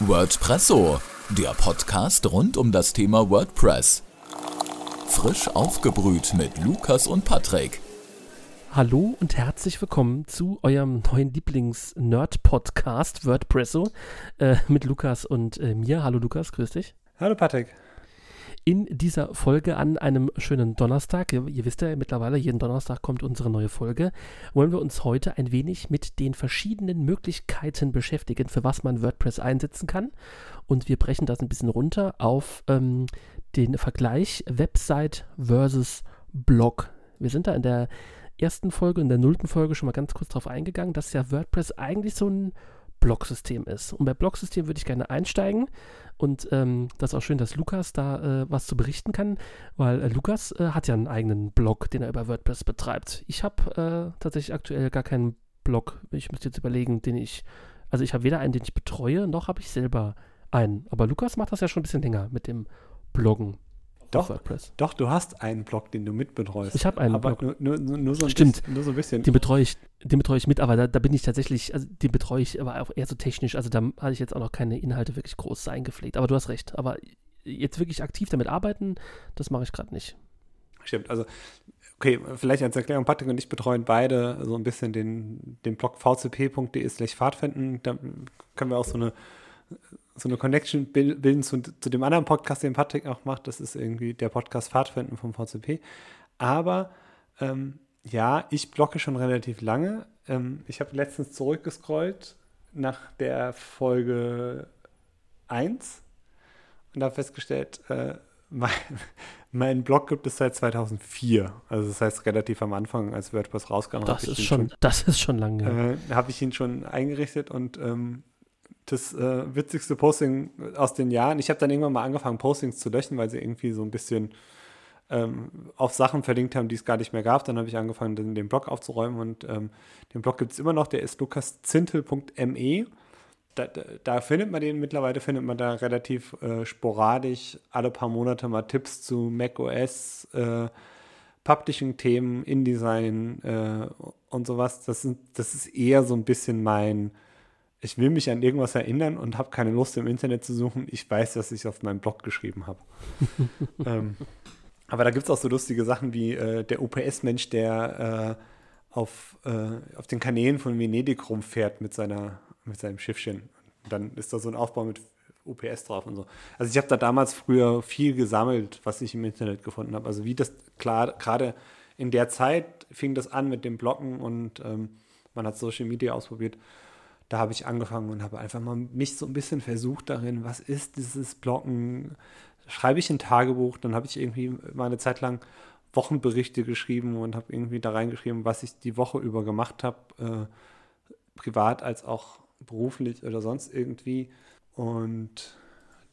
WordPresso, der Podcast rund um das Thema WordPress. Frisch aufgebrüht mit Lukas und Patrick. Hallo und herzlich willkommen zu eurem neuen Lieblings-Nerd-Podcast WordPresso äh, mit Lukas und äh, mir. Hallo Lukas, grüß dich. Hallo Patrick in dieser Folge an einem schönen Donnerstag. Ihr, ihr, wisst ja mittlerweile, jeden Donnerstag kommt unsere neue Folge. Wollen wir uns heute ein wenig mit den verschiedenen Möglichkeiten beschäftigen, für was man WordPress einsetzen kann. Und wir brechen das ein bisschen runter auf ähm, den Vergleich Website versus Blog. Wir sind da in der ersten Folge, in der nullten Folge schon mal ganz kurz darauf eingegangen, dass ja WordPress eigentlich so ein Blogsystem ist. Und bei Blogsystem würde ich gerne einsteigen. Und ähm, das ist auch schön, dass Lukas da äh, was zu berichten kann, weil äh, Lukas äh, hat ja einen eigenen Blog, den er über WordPress betreibt. Ich habe äh, tatsächlich aktuell gar keinen Blog. Ich müsste jetzt überlegen, den ich, also ich habe weder einen, den ich betreue, noch habe ich selber einen. Aber Lukas macht das ja schon ein bisschen länger mit dem Bloggen. Doch, WordPress. doch, du hast einen Blog, den du mitbetreust. Ich habe einen aber Blog. Nur, nur, nur, so Stimmt. Bisschen, nur so ein bisschen. Den betreue ich, den betreue ich mit, aber da, da bin ich tatsächlich, also den betreue ich aber auch eher so technisch. Also da hatte ich jetzt auch noch keine Inhalte wirklich groß eingepflegt. Aber du hast recht. Aber jetzt wirklich aktiv damit arbeiten, das mache ich gerade nicht. Stimmt, also okay, vielleicht als Erklärung, Patrick und ich betreuen beide so ein bisschen den, den Blog vcp.de slash Pfadfinden. Da können wir auch so eine so eine Connection bilden zu, zu dem anderen Podcast, den Patrick auch macht. Das ist irgendwie der Podcast Pfadfinden vom VCP. Aber ähm, ja, ich blocke schon relativ lange. Ähm, ich habe letztens zurückgescrollt nach der Folge 1 und habe festgestellt, äh, mein, mein, Blog gibt es seit 2004. Also das heißt relativ am Anfang, als WordPress rauskam. Das, ist schon, schon, das ist schon lange. Äh, habe ich ihn schon eingerichtet und ähm, das äh, witzigste Posting aus den Jahren. Ich habe dann irgendwann mal angefangen, Postings zu löschen, weil sie irgendwie so ein bisschen ähm, auf Sachen verlinkt haben, die es gar nicht mehr gab. Dann habe ich angefangen, den, den, Blog aufzuräumen und ähm, den Blog gibt es immer noch. Der ist lukaszintel.me. Da, da, da, findet man den mittlerweile, findet man da relativ äh, sporadisch alle paar Monate mal Tipps zu macOS, äh, Publishing-Themen, InDesign äh, und sowas. Das, sind, das ist eher so ein bisschen mein ich will mich an irgendwas erinnern und habe keine Lust im Internet zu suchen. Ich weiß, dass ich auf meinem Blog geschrieben habe. ähm, aber da gibt es auch so lustige Sachen wie äh, der UPS-Mensch, der äh, auf, äh, auf den Kanälen von Venedig rumfährt mit, seiner, mit seinem Schiffchen. Und dann ist da so ein Aufbau mit UPS drauf und so. Also ich habe da damals früher viel gesammelt, was ich im Internet gefunden habe. Also wie das klar, gerade in der Zeit fing das an mit dem Bloggen und ähm, man hat Social Media ausprobiert da habe ich angefangen und habe einfach mal mich so ein bisschen versucht darin, was ist dieses Bloggen? Schreibe ich ein Tagebuch, dann habe ich irgendwie mal eine Zeit lang Wochenberichte geschrieben und habe irgendwie da reingeschrieben, was ich die Woche über gemacht habe, äh, privat als auch beruflich oder sonst irgendwie. Und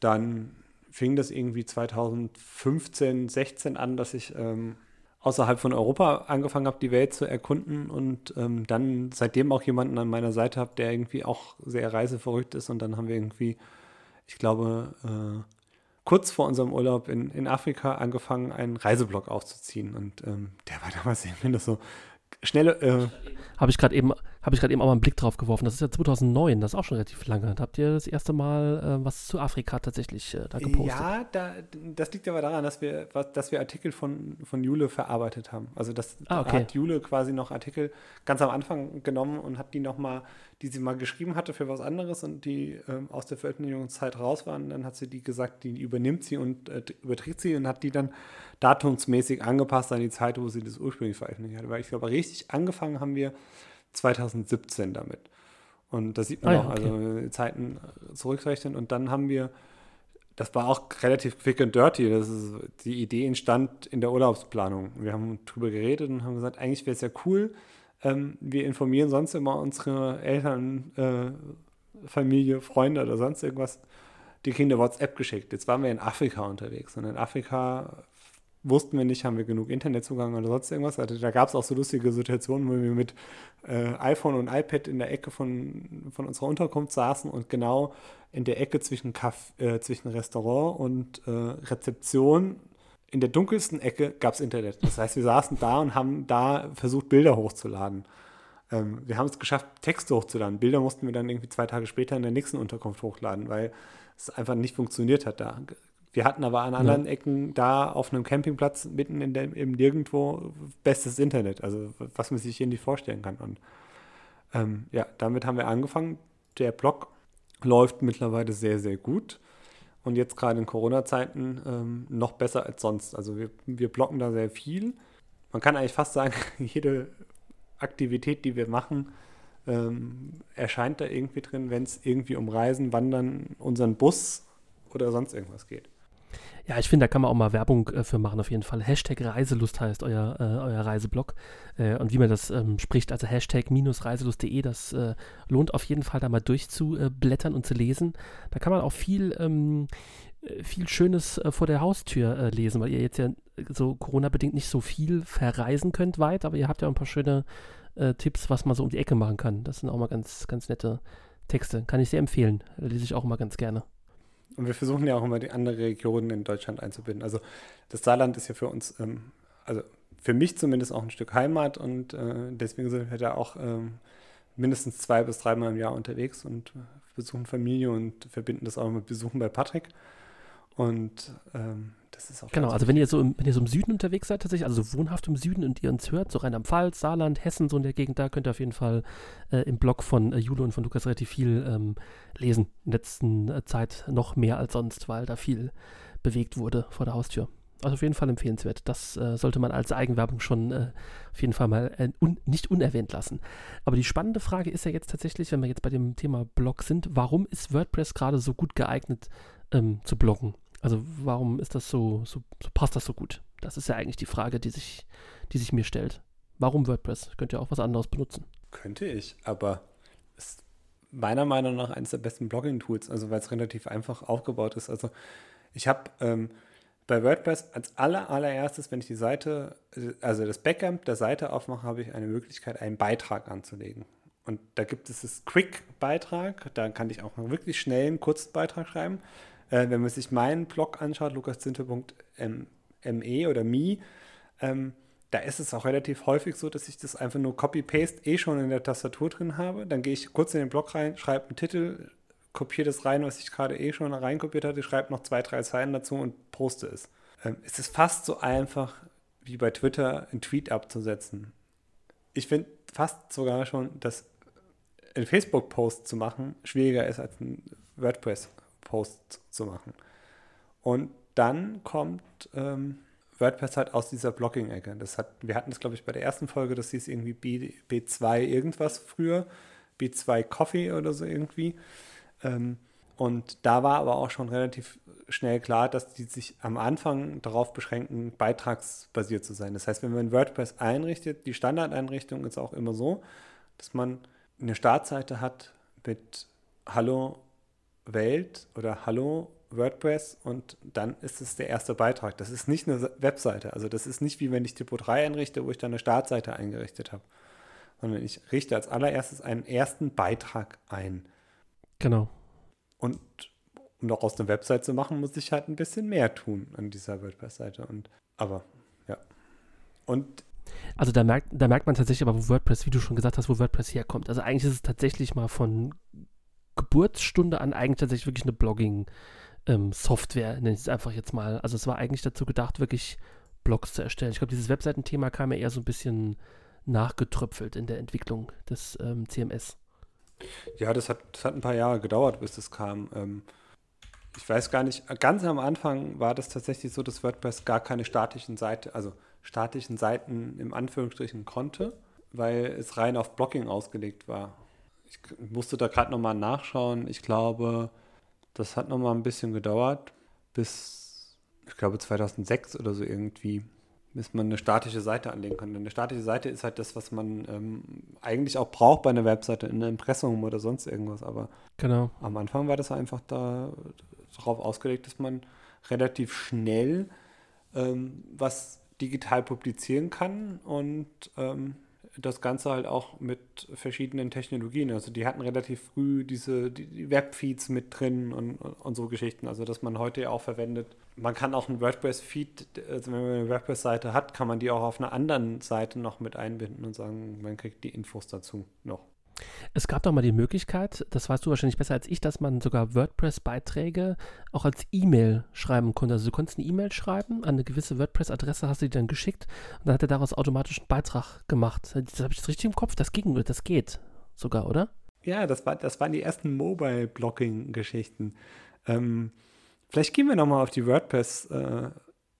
dann fing das irgendwie 2015, 16 an, dass ich ähm, außerhalb von Europa angefangen habe, die Welt zu erkunden und ähm, dann seitdem auch jemanden an meiner Seite habe, der irgendwie auch sehr reiseverrückt ist und dann haben wir irgendwie, ich glaube, äh, kurz vor unserem Urlaub in, in Afrika angefangen, einen Reiseblog aufzuziehen und ähm, der war damals irgendwie so schnelle. Äh, habe ich gerade eben, habe ich gerade eben auch mal einen Blick drauf geworfen. Das ist ja 2009, das ist auch schon relativ lange. Da habt ihr das erste Mal äh, was zu Afrika tatsächlich äh, da gepostet. Ja, da, das liegt aber daran, dass wir, dass wir Artikel von, von Jule verarbeitet haben. Also das ah, okay. hat Jule quasi noch Artikel ganz am Anfang genommen und hat die nochmal, die sie mal geschrieben hatte für was anderes und die ähm, aus der Veröffentlichungszeit raus waren. Dann hat sie die gesagt, die übernimmt sie und äh, überträgt sie und hat die dann datumsmäßig angepasst an die Zeit, wo sie das ursprünglich veröffentlicht hat. Weil ich glaube, richtig angefangen haben wir 2017 damit. Und da sieht man ah, auch, okay. also Zeiten zurückrechnen. Und dann haben wir, das war auch relativ quick and dirty. Das ist, die Idee entstand in der Urlaubsplanung. Wir haben drüber geredet und haben gesagt, eigentlich wäre es ja cool. Ähm, wir informieren sonst immer unsere Eltern, äh, Familie, Freunde oder sonst irgendwas. Die Kinder WhatsApp geschickt. Jetzt waren wir in Afrika unterwegs. Und in Afrika wussten wir nicht, haben wir genug Internetzugang oder sonst irgendwas. Also da gab es auch so lustige Situationen, wo wir mit äh, iPhone und iPad in der Ecke von, von unserer Unterkunft saßen und genau in der Ecke zwischen, Kaff, äh, zwischen Restaurant und äh, Rezeption in der dunkelsten Ecke gab es Internet. Das heißt, wir saßen da und haben da versucht, Bilder hochzuladen. Ähm, wir haben es geschafft, Texte hochzuladen. Bilder mussten wir dann irgendwie zwei Tage später in der nächsten Unterkunft hochladen, weil es einfach nicht funktioniert hat da. Wir hatten aber an anderen ja. Ecken da auf einem Campingplatz mitten in dem, im Nirgendwo bestes Internet, also was man sich hier nicht vorstellen kann. Und ähm, ja, damit haben wir angefangen. Der Blog läuft mittlerweile sehr, sehr gut. Und jetzt gerade in Corona-Zeiten ähm, noch besser als sonst. Also wir, wir blocken da sehr viel. Man kann eigentlich fast sagen, jede Aktivität, die wir machen, ähm, erscheint da irgendwie drin, wenn es irgendwie um Reisen, Wandern, unseren Bus oder sonst irgendwas geht. Ja, ich finde, da kann man auch mal Werbung äh, für machen, auf jeden Fall. Hashtag Reiselust heißt euer, äh, euer Reiseblog. Äh, und wie man das ähm, spricht, also Hashtag reiselust.de, das äh, lohnt auf jeden Fall da mal durchzublättern und zu lesen. Da kann man auch viel, ähm, äh, viel Schönes äh, vor der Haustür lesen, weil ihr jetzt ja so Corona-bedingt nicht so viel verreisen könnt weit, aber ihr habt ja ein paar schöne Tipps, was man so um die Ecke machen kann. Das sind auch mal ganz, ganz nette Texte. Kann ich sehr empfehlen. Lese ich auch immer ganz gerne. Und wir versuchen ja auch immer die anderen Regionen in Deutschland einzubinden. Also das Saarland ist ja für uns, ähm, also für mich zumindest auch ein Stück Heimat und äh, deswegen sind wir da auch ähm, mindestens zwei bis dreimal im Jahr unterwegs und besuchen Familie und verbinden das auch mit Besuchen bei Patrick. Und ähm, das ist auch Genau, also wenn ihr so im, wenn ihr so im Süden unterwegs seid, tatsächlich, also so wohnhaft im Süden und ihr uns hört, so Rheinland-Pfalz, Saarland, Hessen, so in der Gegend, da könnt ihr auf jeden Fall äh, im Blog von äh, Jule und von Lukas relativ viel ähm, lesen. In letzter äh, Zeit noch mehr als sonst, weil da viel bewegt wurde vor der Haustür. Also auf jeden Fall empfehlenswert. Das äh, sollte man als Eigenwerbung schon äh, auf jeden Fall mal äh, un nicht unerwähnt lassen. Aber die spannende Frage ist ja jetzt tatsächlich, wenn wir jetzt bei dem Thema Blog sind, warum ist WordPress gerade so gut geeignet ähm, zu bloggen? Also warum ist das so, so, so, passt das so gut? Das ist ja eigentlich die Frage, die sich, die sich mir stellt. Warum WordPress? Könnt ihr auch was anderes benutzen? Könnte ich, aber ist meiner Meinung nach eines der besten Blogging-Tools, also weil es relativ einfach aufgebaut ist. Also ich habe ähm, bei WordPress als aller, allererstes, wenn ich die Seite, also das Backend der Seite aufmache, habe ich eine Möglichkeit, einen Beitrag anzulegen. Und da gibt es das Quick-Beitrag, da kann ich auch wirklich schnell einen kurzen Beitrag schreiben. Äh, wenn man sich meinen Blog anschaut, lukaszinte.me oder me, ähm, da ist es auch relativ häufig so, dass ich das einfach nur Copy-Paste eh schon in der Tastatur drin habe. Dann gehe ich kurz in den Blog rein, schreibe einen Titel, kopiere das rein, was ich gerade eh schon reinkopiert hatte, schreibe noch zwei, drei Zeilen dazu und poste es. Ähm, es ist fast so einfach wie bei Twitter einen Tweet abzusetzen. Ich finde fast sogar schon, dass ein Facebook-Post zu machen schwieriger ist als ein WordPress. Post zu machen. Und dann kommt ähm, WordPress halt aus dieser Blogging-Ecke. Das hat, wir hatten das, glaube ich, bei der ersten Folge, das hieß irgendwie B, B2 irgendwas früher, B2 Coffee oder so irgendwie. Ähm, und da war aber auch schon relativ schnell klar, dass die sich am Anfang darauf beschränken, beitragsbasiert zu sein. Das heißt, wenn man WordPress einrichtet, die Standardeinrichtung ist auch immer so, dass man eine Startseite hat mit Hallo, Welt oder Hallo WordPress und dann ist es der erste Beitrag. Das ist nicht eine Webseite. Also das ist nicht wie wenn ich Typo 3 einrichte, wo ich dann eine Startseite eingerichtet habe, sondern ich richte als allererstes einen ersten Beitrag ein. Genau. Und um noch aus einer Website zu machen, muss ich halt ein bisschen mehr tun an dieser WordPress-Seite. Und aber ja. Und also da merkt, da merkt man tatsächlich aber, wo WordPress, wie du schon gesagt hast, wo WordPress herkommt. Also eigentlich ist es tatsächlich mal von Geburtsstunde an eigentlich tatsächlich wirklich eine Blogging-Software, ähm, nenne ich es einfach jetzt mal. Also es war eigentlich dazu gedacht, wirklich Blogs zu erstellen. Ich glaube, dieses Webseitenthema kam ja eher so ein bisschen nachgetröpfelt in der Entwicklung des ähm, CMS. Ja, das hat, das hat ein paar Jahre gedauert, bis das kam. Ähm, ich weiß gar nicht, ganz am Anfang war das tatsächlich so, dass WordPress gar keine statischen Seiten, also statischen Seiten im Anführungsstrichen konnte, weil es rein auf Blocking ausgelegt war ich musste da gerade nochmal nachschauen. Ich glaube, das hat nochmal ein bisschen gedauert, bis, ich glaube, 2006 oder so irgendwie, bis man eine statische Seite anlegen konnte. Eine statische Seite ist halt das, was man ähm, eigentlich auch braucht bei einer Webseite, in einem Impressum oder sonst irgendwas. Aber genau. am Anfang war das einfach da darauf ausgelegt, dass man relativ schnell ähm, was digital publizieren kann und ähm, das Ganze halt auch mit verschiedenen Technologien. Also die hatten relativ früh diese die Webfeeds mit drin und, und, so Geschichten, also dass man heute ja auch verwendet. Man kann auch ein WordPress-Feed, also wenn man eine WordPress-Seite hat, kann man die auch auf einer anderen Seite noch mit einbinden und sagen, man kriegt die Infos dazu noch. Es gab doch mal die Möglichkeit, das weißt du wahrscheinlich besser als ich, dass man sogar WordPress-Beiträge auch als E-Mail schreiben konnte. Also du konntest eine E-Mail schreiben, an eine gewisse WordPress-Adresse hast du die dann geschickt und dann hat er daraus automatisch einen Beitrag gemacht. Das habe ich das richtig im Kopf? Das ging, das geht sogar, oder? Ja, das, war, das waren die ersten Mobile-Blocking-Geschichten. Ähm, vielleicht gehen wir nochmal auf die WordPress- äh,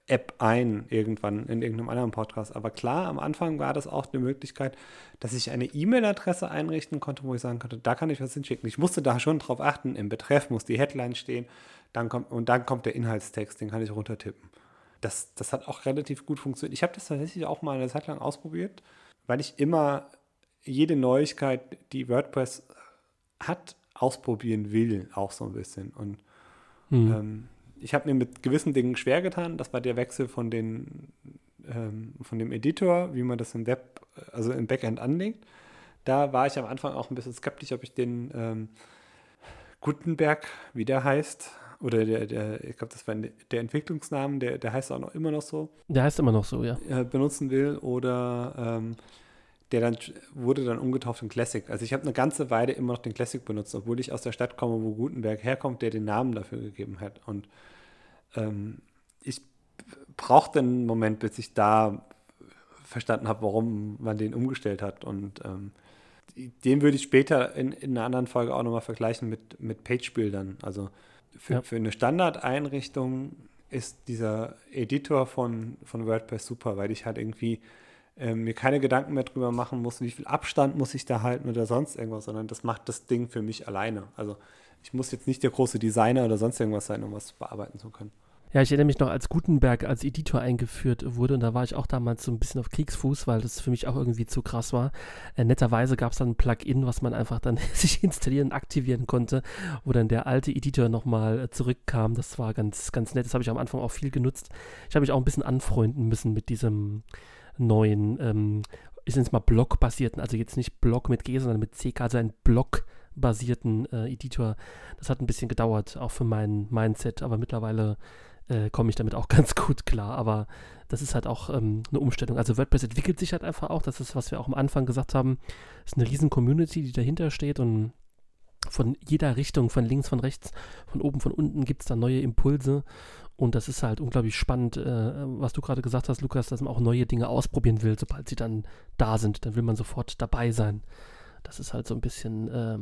App ein, irgendwann in irgendeinem anderen Podcast. Aber klar, am Anfang war das auch eine Möglichkeit, dass ich eine E-Mail-Adresse einrichten konnte, wo ich sagen konnte, da kann ich was hinschicken. Ich musste da schon drauf achten, im Betreff muss die Headline stehen dann kommt, und dann kommt der Inhaltstext, den kann ich runtertippen. Das, das hat auch relativ gut funktioniert. Ich habe das tatsächlich auch mal eine Zeit lang ausprobiert, weil ich immer jede Neuigkeit, die WordPress hat, ausprobieren will, auch so ein bisschen. Und mhm. ähm, ich habe mir mit gewissen Dingen schwer getan. Das war der Wechsel von, den, ähm, von dem Editor, wie man das im Web, also im Backend anlegt. Da war ich am Anfang auch ein bisschen skeptisch, ob ich den ähm, Gutenberg, wie der heißt, oder der, der ich glaube, das war der Entwicklungsnamen, der, der heißt auch noch immer noch so. Der heißt immer noch so, ja. Äh, benutzen will oder ähm, der dann wurde dann umgetauft in Classic. Also ich habe eine ganze Weile immer noch den Classic benutzt, obwohl ich aus der Stadt komme, wo Gutenberg herkommt, der den Namen dafür gegeben hat. Und ähm, ich brauchte einen Moment, bis ich da verstanden habe, warum man den umgestellt hat. Und ähm, den würde ich später in, in einer anderen Folge auch nochmal vergleichen mit, mit Page-Bildern. Also für, ja. für eine Standardeinrichtung ist dieser Editor von, von WordPress super, weil ich halt irgendwie äh, mir keine Gedanken mehr drüber machen muss, wie viel Abstand muss ich da halten oder sonst irgendwas, sondern das macht das Ding für mich alleine. Also ich muss jetzt nicht der große Designer oder sonst irgendwas sein, um was bearbeiten zu können. Ja, ich erinnere mich noch, als Gutenberg als Editor eingeführt wurde und da war ich auch damals so ein bisschen auf Kriegsfuß, weil das für mich auch irgendwie zu krass war. Äh, netterweise gab es dann ein Plugin, was man einfach dann sich installieren und aktivieren konnte, wo dann der alte Editor nochmal äh, zurückkam. Das war ganz, ganz nett. Das habe ich am Anfang auch viel genutzt. Ich habe mich auch ein bisschen anfreunden müssen mit diesem neuen, ähm, ich nenne es mal Block-basierten, also jetzt nicht Block mit G, sondern mit CK, also ein Block-basierten äh, Editor. Das hat ein bisschen gedauert, auch für mein Mindset, aber mittlerweile äh, komme ich damit auch ganz gut klar. Aber das ist halt auch ähm, eine Umstellung. Also WordPress entwickelt sich halt einfach auch. Das ist, was wir auch am Anfang gesagt haben. Es ist eine riesen Community, die dahinter steht und von jeder Richtung, von links, von rechts, von oben, von unten gibt es da neue Impulse. Und das ist halt unglaublich spannend, äh, was du gerade gesagt hast, Lukas, dass man auch neue Dinge ausprobieren will, sobald sie dann da sind. Dann will man sofort dabei sein. Das ist halt so ein bisschen äh,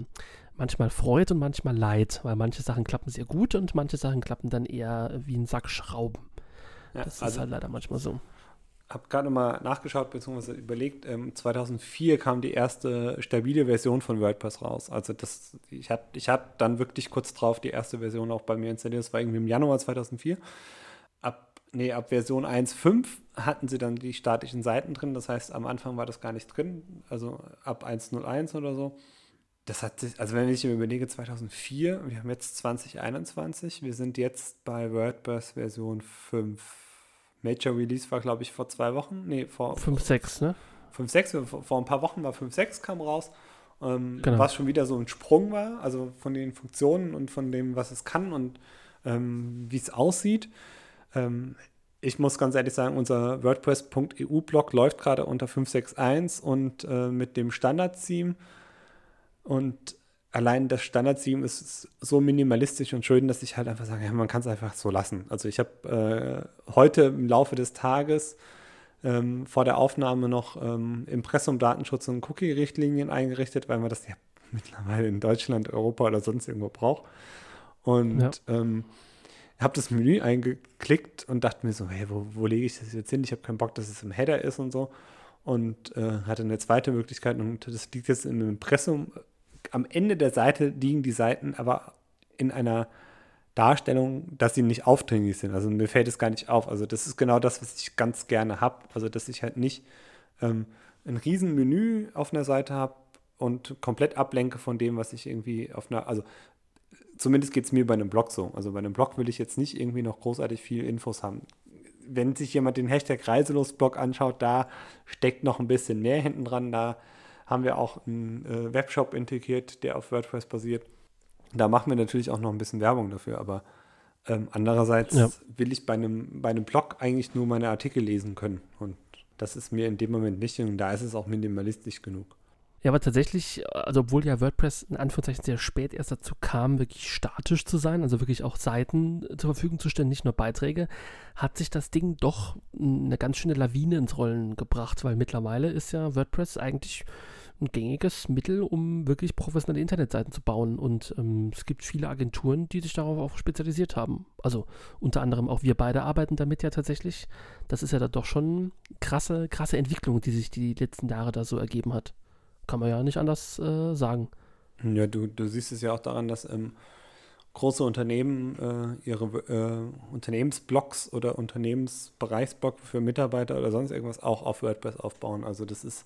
manchmal Freude und manchmal Leid, weil manche Sachen klappen sehr gut und manche Sachen klappen dann eher wie ein Sack Schrauben. Ja, das also ist halt leider manchmal so habe gerade mal nachgeschaut bzw. überlegt, ähm, 2004 kam die erste stabile Version von WordPress raus. Also das, ich hatte ich hat dann wirklich kurz drauf die erste Version auch bei mir installiert. Das war irgendwie im Januar 2004. Ab, nee, ab Version 1.5 hatten sie dann die statischen Seiten drin. Das heißt, am Anfang war das gar nicht drin. Also ab 1.01 oder so. Das hat sich, also wenn ich mir überlege, 2004, wir haben jetzt 2021, wir sind jetzt bei WordPress Version 5 Major Release war, glaube ich, vor zwei Wochen. Nee, vor. 5, 6, ne? 5, 6, vor, vor ein paar Wochen war 5, 6 kam raus. Ähm, genau. Was schon wieder so ein Sprung war, also von den Funktionen und von dem, was es kann und ähm, wie es aussieht. Ähm, ich muss ganz ehrlich sagen, unser WordPress.eu-Blog läuft gerade unter 561 und äh, mit dem Standard-Theme. Und allein das Standard-Theme ist so minimalistisch und schön, dass ich halt einfach sage, ja, man kann es einfach so lassen. Also ich habe äh, heute im Laufe des Tages ähm, vor der Aufnahme noch ähm, Impressum, Datenschutz und Cookie-Richtlinien eingerichtet, weil man das ja mittlerweile in Deutschland, Europa oder sonst irgendwo braucht. Und ja. ähm, habe das Menü eingeklickt und dachte mir so, hey, wo, wo lege ich das jetzt hin? Ich habe keinen Bock, dass es im Header ist und so. Und äh, hatte eine zweite Möglichkeit und das liegt jetzt im Impressum am Ende der Seite liegen die Seiten aber in einer Darstellung, dass sie nicht aufdringlich sind. Also mir fällt es gar nicht auf. Also das ist genau das, was ich ganz gerne habe. Also dass ich halt nicht ähm, ein riesen Menü auf einer Seite habe und komplett ablenke von dem, was ich irgendwie auf einer, also zumindest geht es mir bei einem Blog so. Also bei einem Blog will ich jetzt nicht irgendwie noch großartig viel Infos haben. wenn sich jemand den Hashtag Reiselosblog anschaut, da steckt noch ein bisschen mehr hinten dran. Da haben wir auch einen äh, Webshop integriert, der auf WordPress basiert. Da machen wir natürlich auch noch ein bisschen Werbung dafür, aber ähm, andererseits ja. will ich bei einem, bei einem Blog eigentlich nur meine Artikel lesen können. Und das ist mir in dem Moment nicht und da ist es auch minimalistisch genug. Ja, aber tatsächlich, also obwohl ja WordPress in Anführungszeichen sehr spät erst dazu kam, wirklich statisch zu sein, also wirklich auch Seiten zur Verfügung zu stellen, nicht nur Beiträge, hat sich das Ding doch eine ganz schöne Lawine ins Rollen gebracht, weil mittlerweile ist ja WordPress eigentlich ein gängiges Mittel, um wirklich professionelle Internetseiten zu bauen. Und ähm, es gibt viele Agenturen, die sich darauf auch spezialisiert haben. Also unter anderem auch wir beide arbeiten damit ja tatsächlich. Das ist ja da doch schon krasse, krasse Entwicklung, die sich die letzten Jahre da so ergeben hat. Kann man ja nicht anders äh, sagen. Ja, du, du siehst es ja auch daran, dass ähm, große Unternehmen äh, ihre äh, Unternehmensblocks oder Unternehmensbereichsblock für Mitarbeiter oder sonst irgendwas auch auf WordPress aufbauen. Also das ist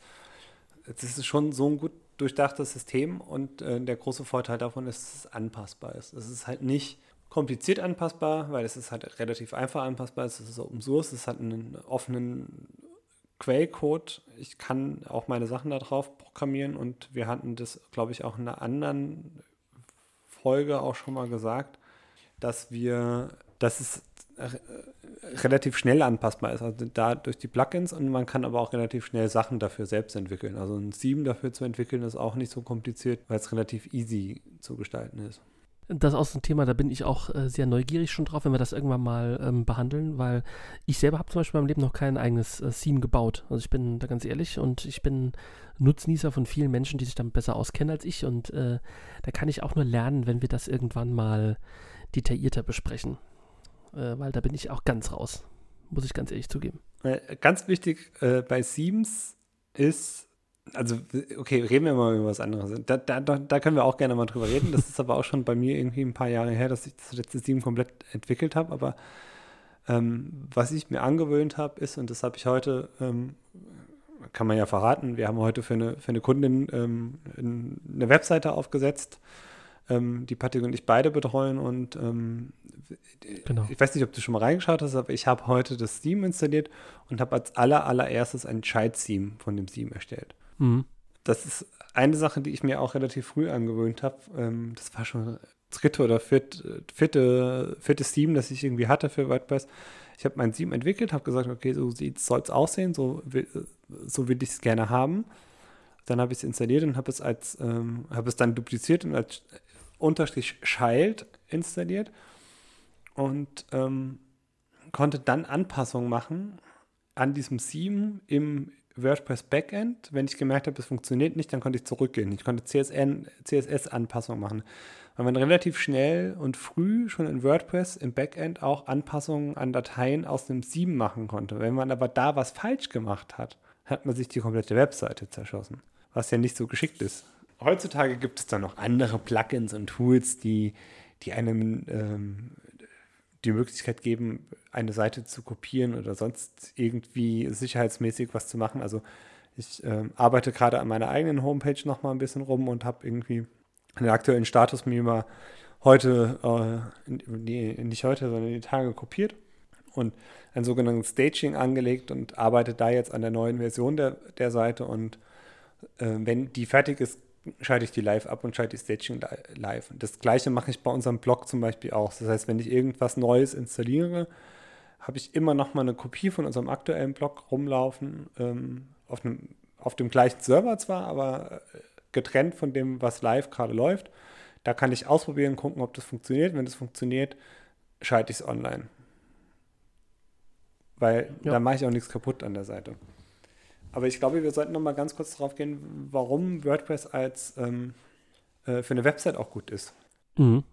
es ist schon so ein gut durchdachtes System und äh, der große Vorteil davon ist, dass es anpassbar ist. Es ist halt nicht kompliziert anpassbar, weil es ist halt relativ einfach anpassbar. Es ist Open Source, es hat einen offenen Quellcode. Ich kann auch meine Sachen da drauf programmieren und wir hatten das, glaube ich, auch in einer anderen Folge auch schon mal gesagt, dass wir, dass es relativ schnell anpassbar ist. Also da durch die Plugins und man kann aber auch relativ schnell Sachen dafür selbst entwickeln. Also ein Theme dafür zu entwickeln ist auch nicht so kompliziert, weil es relativ easy zu gestalten ist. Das ist auch so ein Thema, da bin ich auch äh, sehr neugierig schon drauf, wenn wir das irgendwann mal ähm, behandeln, weil ich selber habe zum Beispiel in meinem Leben noch kein eigenes äh, Theme gebaut. Also ich bin da ganz ehrlich und ich bin Nutznießer von vielen Menschen, die sich damit besser auskennen als ich und äh, da kann ich auch nur lernen, wenn wir das irgendwann mal detaillierter besprechen äh, weil da bin ich auch ganz raus. Muss ich ganz ehrlich zugeben. Äh, ganz wichtig äh, bei Themes ist, also, okay, reden wir mal über was anderes. Da, da, da können wir auch gerne mal drüber reden. Das ist aber auch schon bei mir irgendwie ein paar Jahre her, dass ich das letzte Theme komplett entwickelt habe. Aber ähm, was ich mir angewöhnt habe, ist, und das habe ich heute, ähm, kann man ja verraten, wir haben heute für eine, für eine Kundin ähm, eine Webseite aufgesetzt ähm, die Patrick und ich beide betreuen. Und ähm, genau. ich weiß nicht, ob du schon mal reingeschaut hast, aber ich habe heute das Theme installiert und habe als aller, allererstes ein Child-Theme von dem Theme erstellt. Mhm. Das ist eine Sache, die ich mir auch relativ früh angewöhnt habe. Ähm, das war schon dritte oder vierte, vierte, viertes Theme, das ich irgendwie hatte für WordPress. Ich habe mein Theme entwickelt, habe gesagt, okay, so soll es aussehen, so will, so will ich es gerne haben. Dann habe ich es installiert und habe es als, ähm, habe es dann dupliziert und als unterstrich Child installiert und ähm, konnte dann Anpassungen machen an diesem Theme im WordPress Backend. Wenn ich gemerkt habe, es funktioniert nicht, dann konnte ich zurückgehen. Ich konnte CSS-Anpassungen machen. Weil man relativ schnell und früh schon in WordPress im Backend auch Anpassungen an Dateien aus dem Theme machen konnte. Wenn man aber da was falsch gemacht hat, hat man sich die komplette Webseite zerschossen. Was ja nicht so geschickt ist heutzutage gibt es dann noch andere Plugins und Tools, die, die einem ähm, die Möglichkeit geben, eine Seite zu kopieren oder sonst irgendwie sicherheitsmäßig was zu machen. Also ich ähm, arbeite gerade an meiner eigenen Homepage noch mal ein bisschen rum und habe irgendwie den aktuellen Status mir mal heute, äh, nee, nicht heute, sondern die Tage kopiert und ein sogenanntes Staging angelegt und arbeite da jetzt an der neuen Version der, der Seite und äh, wenn die fertig ist, schalte ich die live ab und schalte die Staging live. Und das gleiche mache ich bei unserem Blog zum Beispiel auch. Das heißt, wenn ich irgendwas Neues installiere, habe ich immer noch mal eine Kopie von unserem aktuellen Blog rumlaufen, ähm, auf, einem, auf dem gleichen Server zwar, aber äh, getrennt von dem, was live gerade läuft. Da kann ich ausprobieren, gucken, ob das funktioniert. Wenn das funktioniert, schalte ich es online. Weil ja. da mache ich auch nichts kaputt an der Seite. Aber ich glaube, wir sollten noch mal ganz kurz darauf gehen, warum WordPress als ähm, äh, für eine Website auch gut ist. Mhm.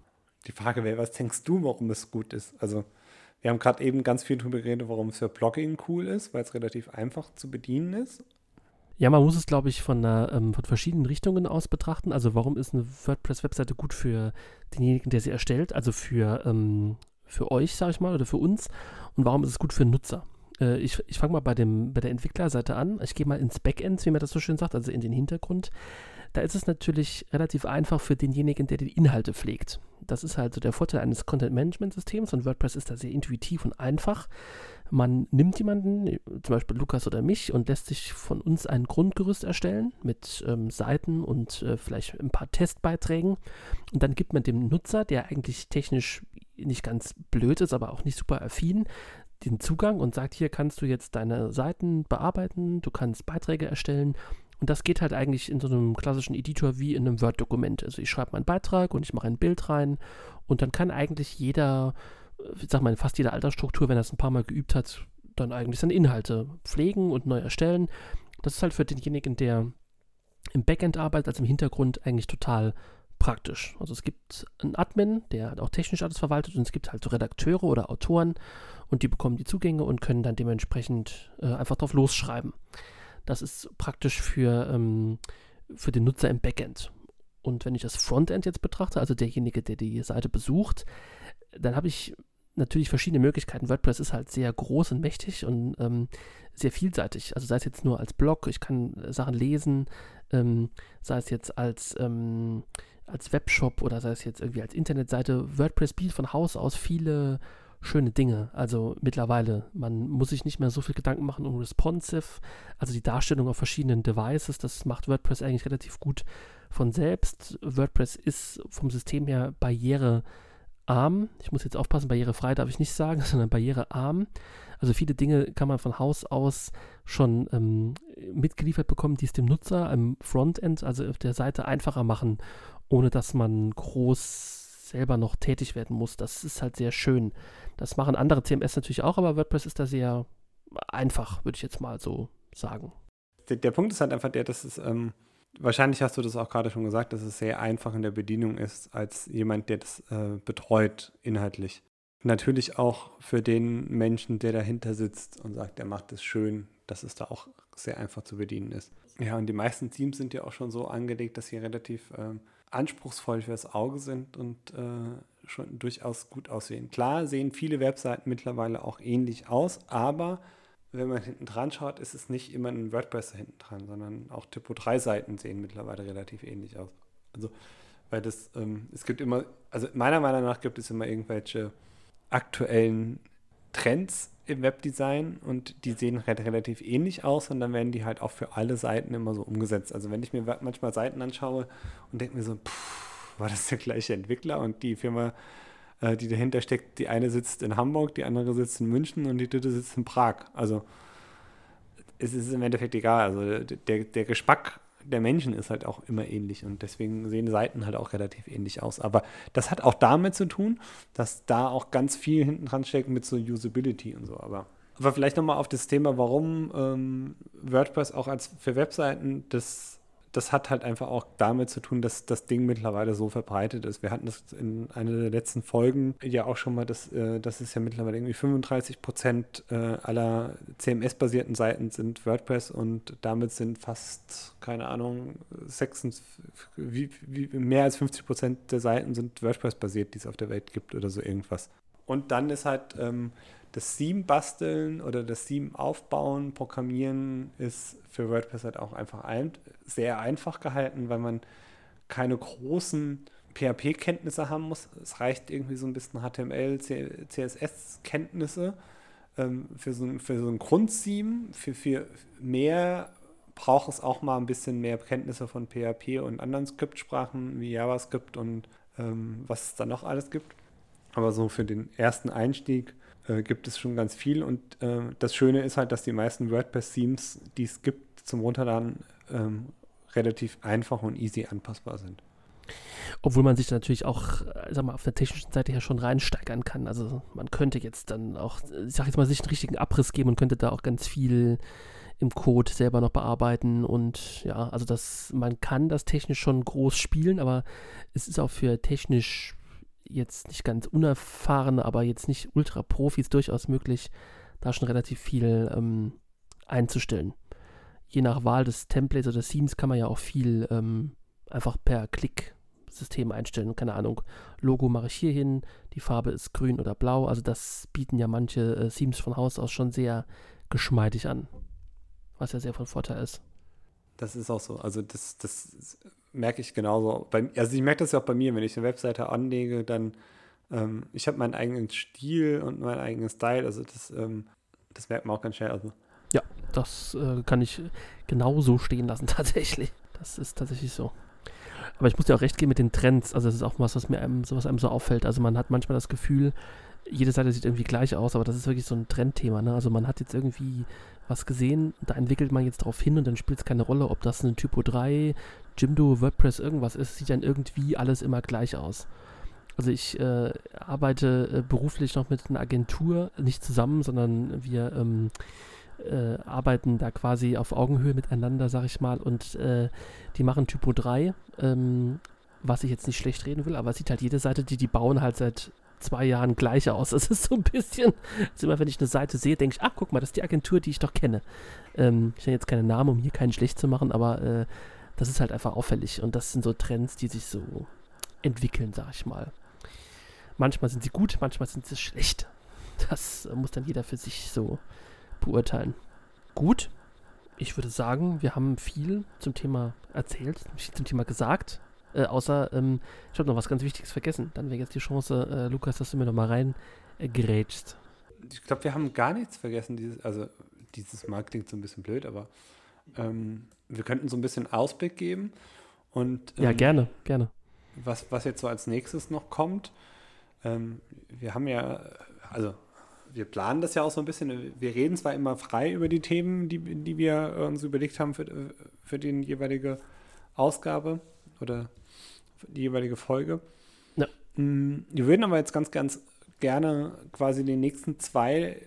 Die Frage wäre, was denkst du, warum es gut ist? Also, wir haben gerade eben ganz viel darüber geredet, warum es für Blogging cool ist, weil es relativ einfach zu bedienen ist. Ja, man muss es, glaube ich, von, einer, ähm, von verschiedenen Richtungen aus betrachten. Also, warum ist eine WordPress-Webseite gut für denjenigen, der sie erstellt? Also für, ähm, für euch, sage ich mal, oder für uns. Und warum ist es gut für Nutzer? Äh, ich ich fange mal bei, dem, bei der Entwicklerseite an. Ich gehe mal ins Backend, wie man das so schön sagt, also in den Hintergrund. Da ist es natürlich relativ einfach für denjenigen, der die Inhalte pflegt. Das ist halt so der Vorteil eines Content-Management-Systems und WordPress ist da sehr intuitiv und einfach. Man nimmt jemanden, zum Beispiel Lukas oder mich, und lässt sich von uns ein Grundgerüst erstellen mit ähm, Seiten und äh, vielleicht ein paar Testbeiträgen. Und dann gibt man dem Nutzer, der eigentlich technisch nicht ganz blöd ist, aber auch nicht super affin, den Zugang und sagt, hier kannst du jetzt deine Seiten bearbeiten, du kannst Beiträge erstellen und das geht halt eigentlich in so einem klassischen Editor wie in einem Word-Dokument. Also ich schreibe meinen Beitrag und ich mache ein Bild rein und dann kann eigentlich jeder, äh, ich sag mal, fast jeder Altersstruktur, wenn er es ein paar Mal geübt hat, dann eigentlich seine Inhalte pflegen und neu erstellen. Das ist halt für denjenigen, der im Backend arbeitet, also im Hintergrund eigentlich total praktisch. Also es gibt einen Admin, der halt auch technisch alles verwaltet und es gibt halt so Redakteure oder Autoren und die bekommen die Zugänge und können dann dementsprechend äh, einfach drauf losschreiben. Das ist praktisch für, ähm, für den Nutzer im Backend. Und wenn ich das Frontend jetzt betrachte, also derjenige, der die Seite besucht, dann habe ich natürlich verschiedene Möglichkeiten. WordPress ist halt sehr groß und mächtig und ähm, sehr vielseitig. Also sei es jetzt nur als Blog, ich kann Sachen lesen, ähm, sei es jetzt als, ähm, als Webshop oder sei es jetzt irgendwie als Internetseite. WordPress bietet von Haus aus viele schöne Dinge. Also mittlerweile, man muss sich nicht mehr so viel Gedanken machen um responsive, also die Darstellung auf verschiedenen Devices. Das macht WordPress eigentlich relativ gut von selbst. WordPress ist vom System her barrierearm. Ich muss jetzt aufpassen, barrierefrei darf ich nicht sagen, sondern barrierearm. Also viele Dinge kann man von Haus aus schon ähm, mitgeliefert bekommen, die es dem Nutzer am Frontend, also auf der Seite einfacher machen, ohne dass man groß selber noch tätig werden muss. Das ist halt sehr schön. Das machen andere CMS natürlich auch, aber WordPress ist da sehr einfach, würde ich jetzt mal so sagen. Der, der Punkt ist halt einfach der, dass es, ähm, wahrscheinlich hast du das auch gerade schon gesagt, dass es sehr einfach in der Bedienung ist, als jemand, der das äh, betreut inhaltlich. Natürlich auch für den Menschen, der dahinter sitzt und sagt, er macht es schön, dass es da auch sehr einfach zu bedienen ist. Ja, und die meisten Teams sind ja auch schon so angelegt, dass sie relativ ähm, anspruchsvoll fürs Auge sind und äh, schon durchaus gut aussehen. Klar sehen viele Webseiten mittlerweile auch ähnlich aus, aber wenn man hinten dran schaut, ist es nicht immer ein WordPress da hinten dran, sondern auch Typo 3 Seiten sehen mittlerweile relativ ähnlich aus. Also, weil das, ähm, es gibt immer, also meiner Meinung nach gibt es immer irgendwelche aktuellen Trends im Webdesign und die sehen halt relativ ähnlich aus und dann werden die halt auch für alle Seiten immer so umgesetzt. Also wenn ich mir manchmal Seiten anschaue und denke mir so, pff, war das der gleiche Entwickler und die Firma, äh, die dahinter steckt, die eine sitzt in Hamburg, die andere sitzt in München und die dritte sitzt in Prag. Also es ist im Endeffekt egal. Also der, der Geschmack der Menschen ist halt auch immer ähnlich und deswegen sehen Seiten halt auch relativ ähnlich aus. Aber das hat auch damit zu tun, dass da auch ganz viel hinten dran steckt mit so Usability und so. Aber, aber vielleicht nochmal auf das Thema, warum ähm, WordPress auch als für Webseiten das das hat halt einfach auch damit zu tun, dass das Ding mittlerweile so verbreitet ist. Wir hatten das in einer der letzten Folgen ja auch schon mal, dass, äh, dass es ja mittlerweile irgendwie 35 Prozent äh, aller CMS-basierten Seiten sind WordPress und damit sind fast, keine Ahnung, 6, wie, wie, mehr als 50 Prozent der Seiten sind WordPress-basiert, die es auf der Welt gibt oder so irgendwas. Und dann ist halt ähm, das Theme basteln oder das Theme aufbauen, programmieren ist für WordPress halt auch einfach ein, sehr einfach gehalten, weil man keine großen PHP-Kenntnisse haben muss. Es reicht irgendwie so ein bisschen HTML, CSS-Kenntnisse ähm, für, so, für so ein Grundtheme. Für, für mehr braucht es auch mal ein bisschen mehr Kenntnisse von PHP und anderen Skriptsprachen wie JavaScript und ähm, was es da noch alles gibt. Aber so für den ersten Einstieg äh, gibt es schon ganz viel. Und äh, das Schöne ist halt, dass die meisten WordPress-Themes, die es gibt zum Runterladen, ähm, relativ einfach und easy anpassbar sind. Obwohl man sich natürlich auch, sag mal, auf der technischen Seite ja schon reinsteigern kann. Also man könnte jetzt dann auch, ich sag jetzt mal, sich einen richtigen Abriss geben und könnte da auch ganz viel im Code selber noch bearbeiten und ja, also das, man kann das technisch schon groß spielen, aber es ist auch für technisch jetzt nicht ganz unerfahrene, aber jetzt nicht Ultra-Profis durchaus möglich, da schon relativ viel ähm, einzustellen. Je nach Wahl des Templates oder des Themes kann man ja auch viel ähm, einfach per Klick-System einstellen. Keine Ahnung, Logo mache ich hier hin, die Farbe ist grün oder blau. Also das bieten ja manche äh, Themes von Haus aus schon sehr geschmeidig an, was ja sehr von Vorteil ist. Das ist auch so. Also das, das merke ich genauso. Bei, also ich merke das ja auch bei mir, wenn ich eine Webseite anlege, dann ähm, ich habe meinen eigenen Stil und meinen eigenen Style. Also das, ähm, das merkt man auch ganz schnell. Also. Ja, das äh, kann ich genauso stehen lassen tatsächlich. Das ist tatsächlich so. Aber ich muss dir auch recht geben mit den Trends. Also das ist auch was, was mir einem, was einem so auffällt. Also man hat manchmal das Gefühl, jede Seite sieht irgendwie gleich aus, aber das ist wirklich so ein Trendthema. Ne? Also man hat jetzt irgendwie was gesehen, da entwickelt man jetzt darauf hin und dann spielt es keine Rolle, ob das ein Typo 3, Jimdo, WordPress, irgendwas ist, sieht dann irgendwie alles immer gleich aus. Also ich äh, arbeite äh, beruflich noch mit einer Agentur, nicht zusammen, sondern wir ähm, äh, arbeiten da quasi auf Augenhöhe miteinander, sag ich mal, und äh, die machen Typo 3, ähm, was ich jetzt nicht schlecht reden will, aber es sieht halt jede Seite, die die bauen, halt seit zwei Jahren gleich aus. Das ist so ein bisschen, also immer wenn ich eine Seite sehe, denke ich, ach guck mal, das ist die Agentur, die ich doch kenne. Ähm, ich nenne jetzt keinen Namen, um hier keinen schlecht zu machen, aber äh, das ist halt einfach auffällig und das sind so Trends, die sich so entwickeln, sag ich mal. Manchmal sind sie gut, manchmal sind sie schlecht. Das muss dann jeder für sich so beurteilen. Gut, ich würde sagen, wir haben viel zum Thema erzählt, zum Thema gesagt. Äh, außer, ähm, ich habe noch was ganz Wichtiges vergessen. Dann wäre jetzt die Chance, äh, Lukas, dass du mir noch mal rein äh, gerätst. Ich glaube, wir haben gar nichts vergessen. Dieses, also, dieses Mal klingt so ein bisschen blöd, aber ähm, wir könnten so ein bisschen Ausblick geben. Und, ähm, ja, gerne, gerne. Was, was jetzt so als nächstes noch kommt, ähm, wir haben ja, also wir planen das ja auch so ein bisschen. Wir reden zwar immer frei über die Themen, die, die wir uns überlegt haben für, für die jeweilige Ausgabe oder die jeweilige Folge. Ja. Mm, wir würden aber jetzt ganz, ganz gerne quasi die nächsten zwei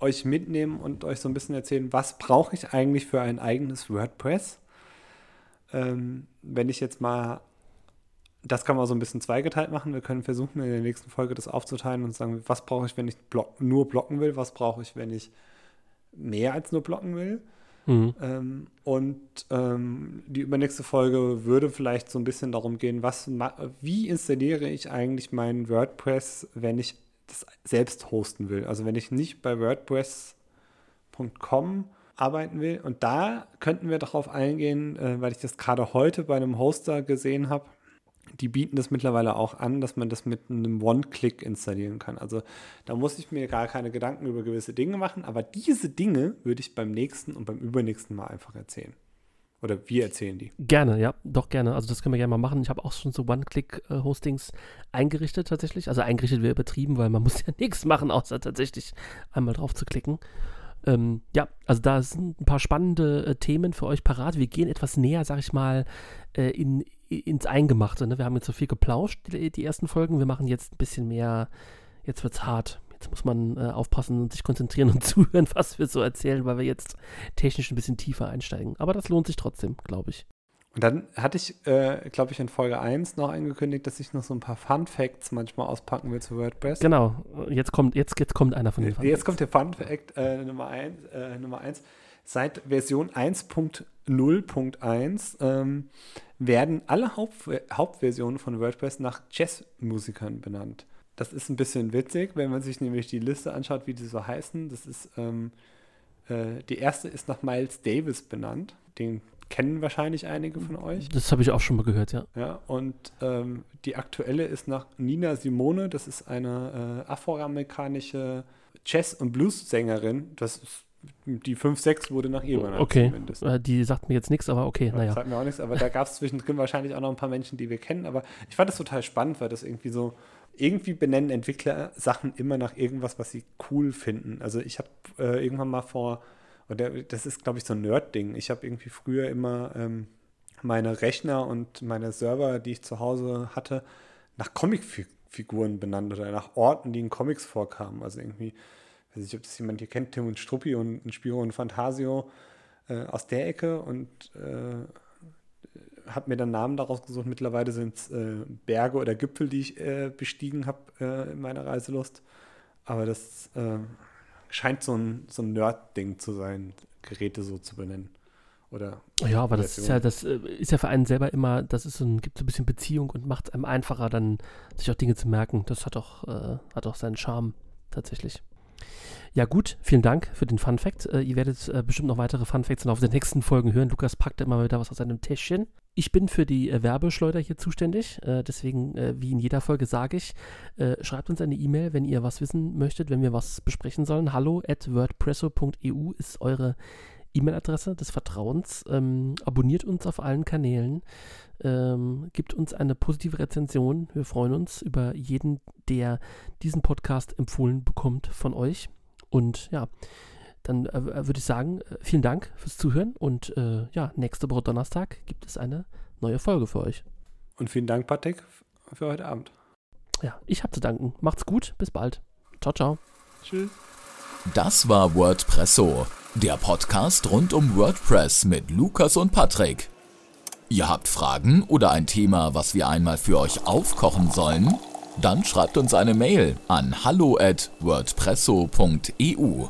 euch mitnehmen und euch so ein bisschen erzählen, was brauche ich eigentlich für ein eigenes WordPress? Ähm, wenn ich jetzt mal das kann man so ein bisschen zweigeteilt machen. Wir können versuchen, in der nächsten Folge das aufzuteilen und sagen, was brauche ich, wenn ich block, nur blocken will, was brauche ich, wenn ich mehr als nur blocken will. Mhm. Ähm, und ähm, die übernächste Folge würde vielleicht so ein bisschen darum gehen, was wie installiere ich eigentlich mein WordPress, wenn ich das selbst hosten will. Also wenn ich nicht bei WordPress.com arbeiten will. Und da könnten wir darauf eingehen, äh, weil ich das gerade heute bei einem Hoster gesehen habe die bieten das mittlerweile auch an, dass man das mit einem One-Click installieren kann. Also da muss ich mir gar keine Gedanken über gewisse Dinge machen, aber diese Dinge würde ich beim nächsten und beim übernächsten Mal einfach erzählen. Oder wir erzählen die. Gerne, ja, doch gerne. Also das können wir gerne mal machen. Ich habe auch schon so One-Click-Hostings eingerichtet tatsächlich. Also eingerichtet wäre übertrieben, weil man muss ja nichts machen, außer tatsächlich einmal drauf zu klicken. Ähm, ja, also da sind ein paar spannende äh, Themen für euch parat. Wir gehen etwas näher, sag ich mal, äh, in, ins Eingemachte. Ne? Wir haben jetzt so viel geplauscht, die, die, ersten Folgen. Wir machen jetzt ein bisschen mehr, jetzt wird's hart. Jetzt muss man äh, aufpassen und sich konzentrieren und zuhören, was wir so erzählen, weil wir jetzt technisch ein bisschen tiefer einsteigen. Aber das lohnt sich trotzdem, glaube ich. Und dann hatte ich, äh, glaube ich, in Folge 1 noch angekündigt, dass ich noch so ein paar Fun Facts manchmal auspacken will zu WordPress. Genau, jetzt kommt, jetzt, jetzt kommt einer von den Fun Jetzt kommt der Fun Fact äh, Nummer 1. Äh, Nummer 1. Seit Version 1.0.1 ähm, werden alle Haupt Hauptversionen von WordPress nach Jazzmusikern benannt. Das ist ein bisschen witzig, wenn man sich nämlich die Liste anschaut, wie die so heißen. Das ist ähm, äh, die erste ist nach Miles Davis benannt. Den kennen wahrscheinlich einige von euch. Das habe ich auch schon mal gehört, ja. Ja, und ähm, die aktuelle ist nach Nina Simone. Das ist eine äh, afroamerikanische Jazz- und Blues-Sängerin. Das ist die 5-6 wurde nach ihr benannt. Okay, zumindest. Äh, die sagt mir jetzt nichts, aber okay, naja. Das sagt mir auch nichts, aber da gab es zwischendrin wahrscheinlich auch noch ein paar Menschen, die wir kennen. Aber ich fand das total spannend, weil das irgendwie so, irgendwie benennen Entwickler Sachen immer nach irgendwas, was sie cool finden. Also ich habe äh, irgendwann mal vor, oder das ist, glaube ich, so ein Nerd-Ding. Ich habe irgendwie früher immer ähm, meine Rechner und meine Server, die ich zu Hause hatte, nach Comicfiguren benannt oder nach Orten, die in Comics vorkamen. Also irgendwie weiß nicht, ob das jemand hier kennt, Tim und Struppi und ein Spiro und Fantasio äh, aus der Ecke und äh, habe mir dann Namen daraus gesucht. Mittlerweile sind es äh, Berge oder Gipfel, die ich äh, bestiegen habe äh, in meiner Reiselust. Aber das äh, scheint so ein, so ein Nerd-Ding zu sein, Geräte so zu benennen. Oder ja, aber das ist ja, das ist ja für einen selber immer, das ist so ein, gibt so ein bisschen Beziehung und macht es einem einfacher, dann sich auch Dinge zu merken. Das hat auch, hat auch seinen Charme tatsächlich. Ja, gut, vielen Dank für den Fun Fact. Äh, ihr werdet äh, bestimmt noch weitere Fun Facts auf den nächsten Folgen hören. Lukas packt immer wieder was aus seinem Täschchen. ich bin für die äh, Werbeschleuder hier zuständig. Äh, deswegen, äh, wie in jeder Folge sage ich, äh, schreibt uns eine E-Mail, wenn ihr was wissen möchtet, wenn wir was besprechen sollen. Hallo at wordpresso.eu ist eure E-Mail-Adresse des Vertrauens. Ähm, abonniert uns auf allen Kanälen. Ähm, gibt uns eine positive Rezension. Wir freuen uns über jeden, der diesen Podcast empfohlen bekommt von euch. Und ja, dann äh, würde ich sagen, äh, vielen Dank fürs Zuhören und äh, ja, nächste Woche Donnerstag gibt es eine neue Folge für euch. Und vielen Dank, Patek, für heute Abend. Ja, ich habe zu danken. Macht's gut, bis bald. Ciao, ciao. Tschüss. Das war WordPresso, der Podcast rund um WordPress mit Lukas und Patrick. Ihr habt Fragen oder ein Thema, was wir einmal für euch aufkochen sollen? Dann schreibt uns eine Mail an hallo at wordpresso.eu.